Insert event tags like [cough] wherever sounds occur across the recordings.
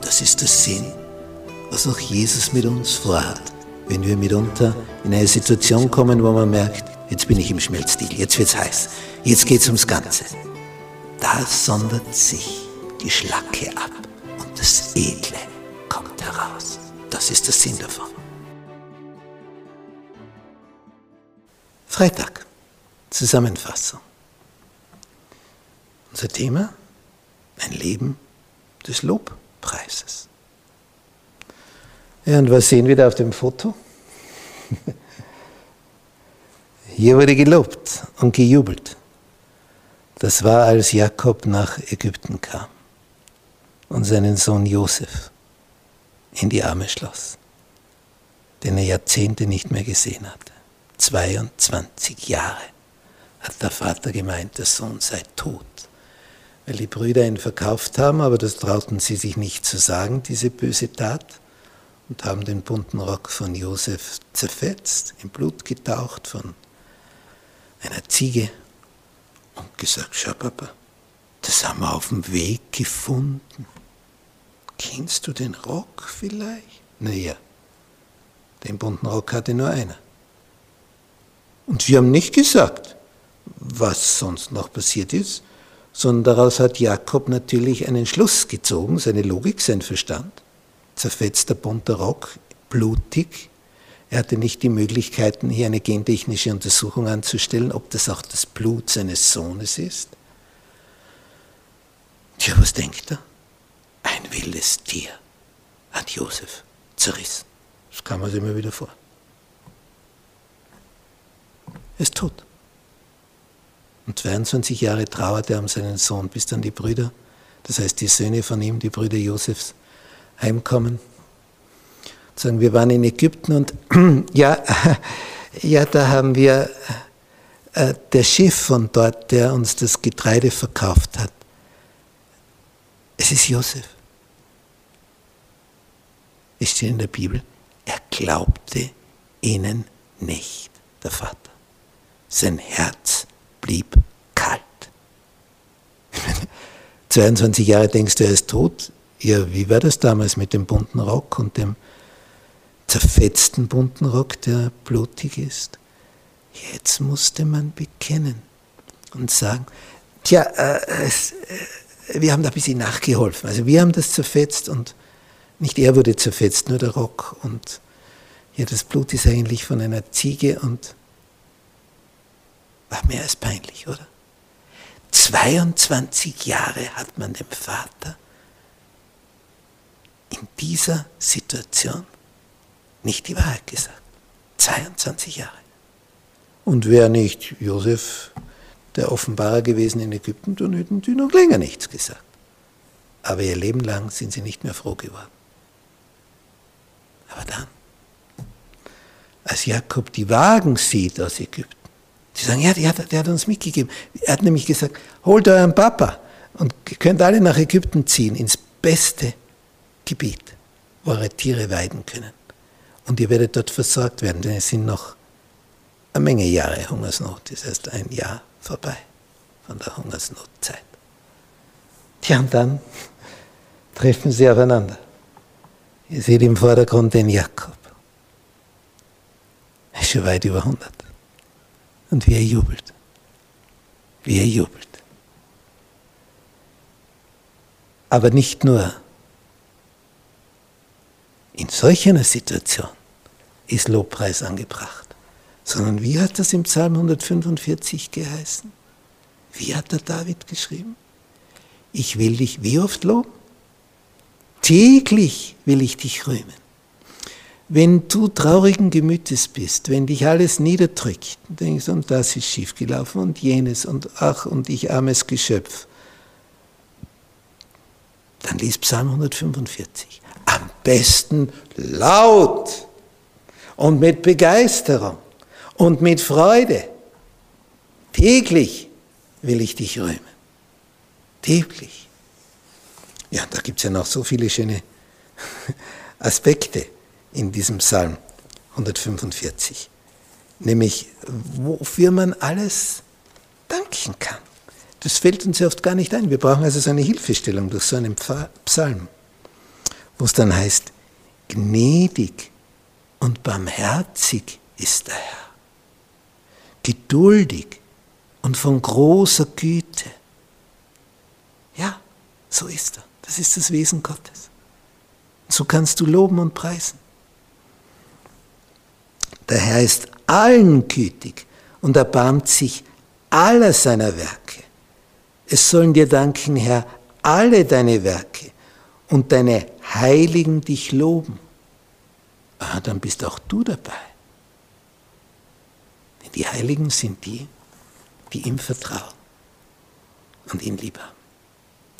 Das ist der Sinn, was auch Jesus mit uns vorhat. Wenn wir mitunter in eine Situation kommen, wo man merkt, jetzt bin ich im Schmelzstil, jetzt wird's heiß, jetzt geht's ums Ganze. Da sondert sich die Schlacke ab und das Edle kommt heraus. Das ist der Sinn davon. Freitag. Zusammenfassung. Unser Thema? Ein Leben des Lobpreises. Ja, und was sehen wir da auf dem Foto? [laughs] Hier wurde gelobt und gejubelt. Das war, als Jakob nach Ägypten kam und seinen Sohn Josef in die Arme schloss, den er Jahrzehnte nicht mehr gesehen hatte. 22 Jahre hat der Vater gemeint, der Sohn sei tot, weil die Brüder ihn verkauft haben, aber das trauten sie sich nicht zu sagen, diese böse Tat, und haben den bunten Rock von Josef zerfetzt, in Blut getaucht von einer Ziege und gesagt, schau Papa, das haben wir auf dem Weg gefunden. Kennst du den Rock vielleicht? Naja, den bunten Rock hatte nur einer. Und wir haben nicht gesagt, was sonst noch passiert ist, sondern daraus hat Jakob natürlich einen Schluss gezogen, seine Logik, sein Verstand. Zerfetzter bunter Rock, blutig. Er hatte nicht die Möglichkeiten, hier eine gentechnische Untersuchung anzustellen, ob das auch das Blut seines Sohnes ist. Tja, was denkt er? Ein wildes Tier hat Josef zerrissen. Das kam man sich immer wieder vor. Er ist tot. Und 22 Jahre trauert er um seinen Sohn, bis dann die Brüder, das heißt die Söhne von ihm, die Brüder Josefs, heimkommen. Und sagen, wir waren in Ägypten und [clears throat] ja, [clears throat] ja, da haben wir äh, der Chef von dort, der uns das Getreide verkauft hat. Es ist Josef. Es steht in der Bibel, er glaubte ihnen nicht, der Vater. Sein Herz blieb kalt. [laughs] 22 Jahre denkst du, er ist tot. Ja, wie war das damals mit dem bunten Rock und dem zerfetzten bunten Rock, der blutig ist? Jetzt musste man bekennen und sagen, tja, äh, es, äh, wir haben da ein bisschen nachgeholfen. Also wir haben das zerfetzt und nicht er wurde zerfetzt, nur der Rock. Und ja, das Blut ist eigentlich von einer Ziege und war mehr als peinlich, oder? 22 Jahre hat man dem Vater in dieser Situation nicht die Wahrheit gesagt. 22 Jahre. Und wäre nicht Josef der Offenbarer gewesen in Ägypten, dann hätten sie noch länger nichts gesagt. Aber ihr Leben lang sind sie nicht mehr froh geworden. Aber dann, als Jakob die Wagen sieht aus Ägypten, Sie sagen, ja, der hat, der hat uns mitgegeben. Er hat nämlich gesagt, holt euren Papa und könnt alle nach Ägypten ziehen, ins beste Gebiet, wo eure Tiere weiden können. Und ihr werdet dort versorgt werden, denn es sind noch eine Menge Jahre Hungersnot. Das heißt, ein Jahr vorbei von der Hungersnotzeit. Tja, und dann treffen sie aufeinander. Ihr seht im Vordergrund den Jakob. Er ist schon weit über 100. Und wie er jubelt. Wie er jubelt. Aber nicht nur in solch einer Situation ist Lobpreis angebracht, sondern wie hat das im Psalm 145 geheißen? Wie hat der David geschrieben? Ich will dich wie oft loben? Täglich will ich dich rühmen. Wenn du traurigen Gemütes bist, wenn dich alles niederdrückt, denkst du, und das ist schiefgelaufen und jenes und ach und ich armes Geschöpf, dann lies Psalm 145. Am besten laut und mit Begeisterung und mit Freude. Täglich will ich dich rühmen. Täglich. Ja, da gibt es ja noch so viele schöne [laughs] Aspekte in diesem Psalm 145, nämlich wofür man alles danken kann. Das fällt uns ja oft gar nicht ein. Wir brauchen also so eine Hilfestellung durch so einen Psalm, wo es dann heißt, gnädig und barmherzig ist der Herr, geduldig und von großer Güte. Ja, so ist er. Das ist das Wesen Gottes. So kannst du loben und preisen. Der Herr ist allen gütig und erbarmt sich aller seiner Werke. Es sollen dir danken, Herr, alle deine Werke und deine Heiligen dich loben. Ah, dann bist auch du dabei. Denn die Heiligen sind die, die ihm vertrauen und ihn lieb haben.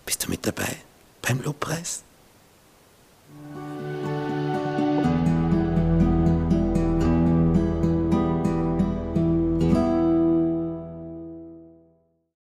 Bist du mit dabei beim Lobpreis?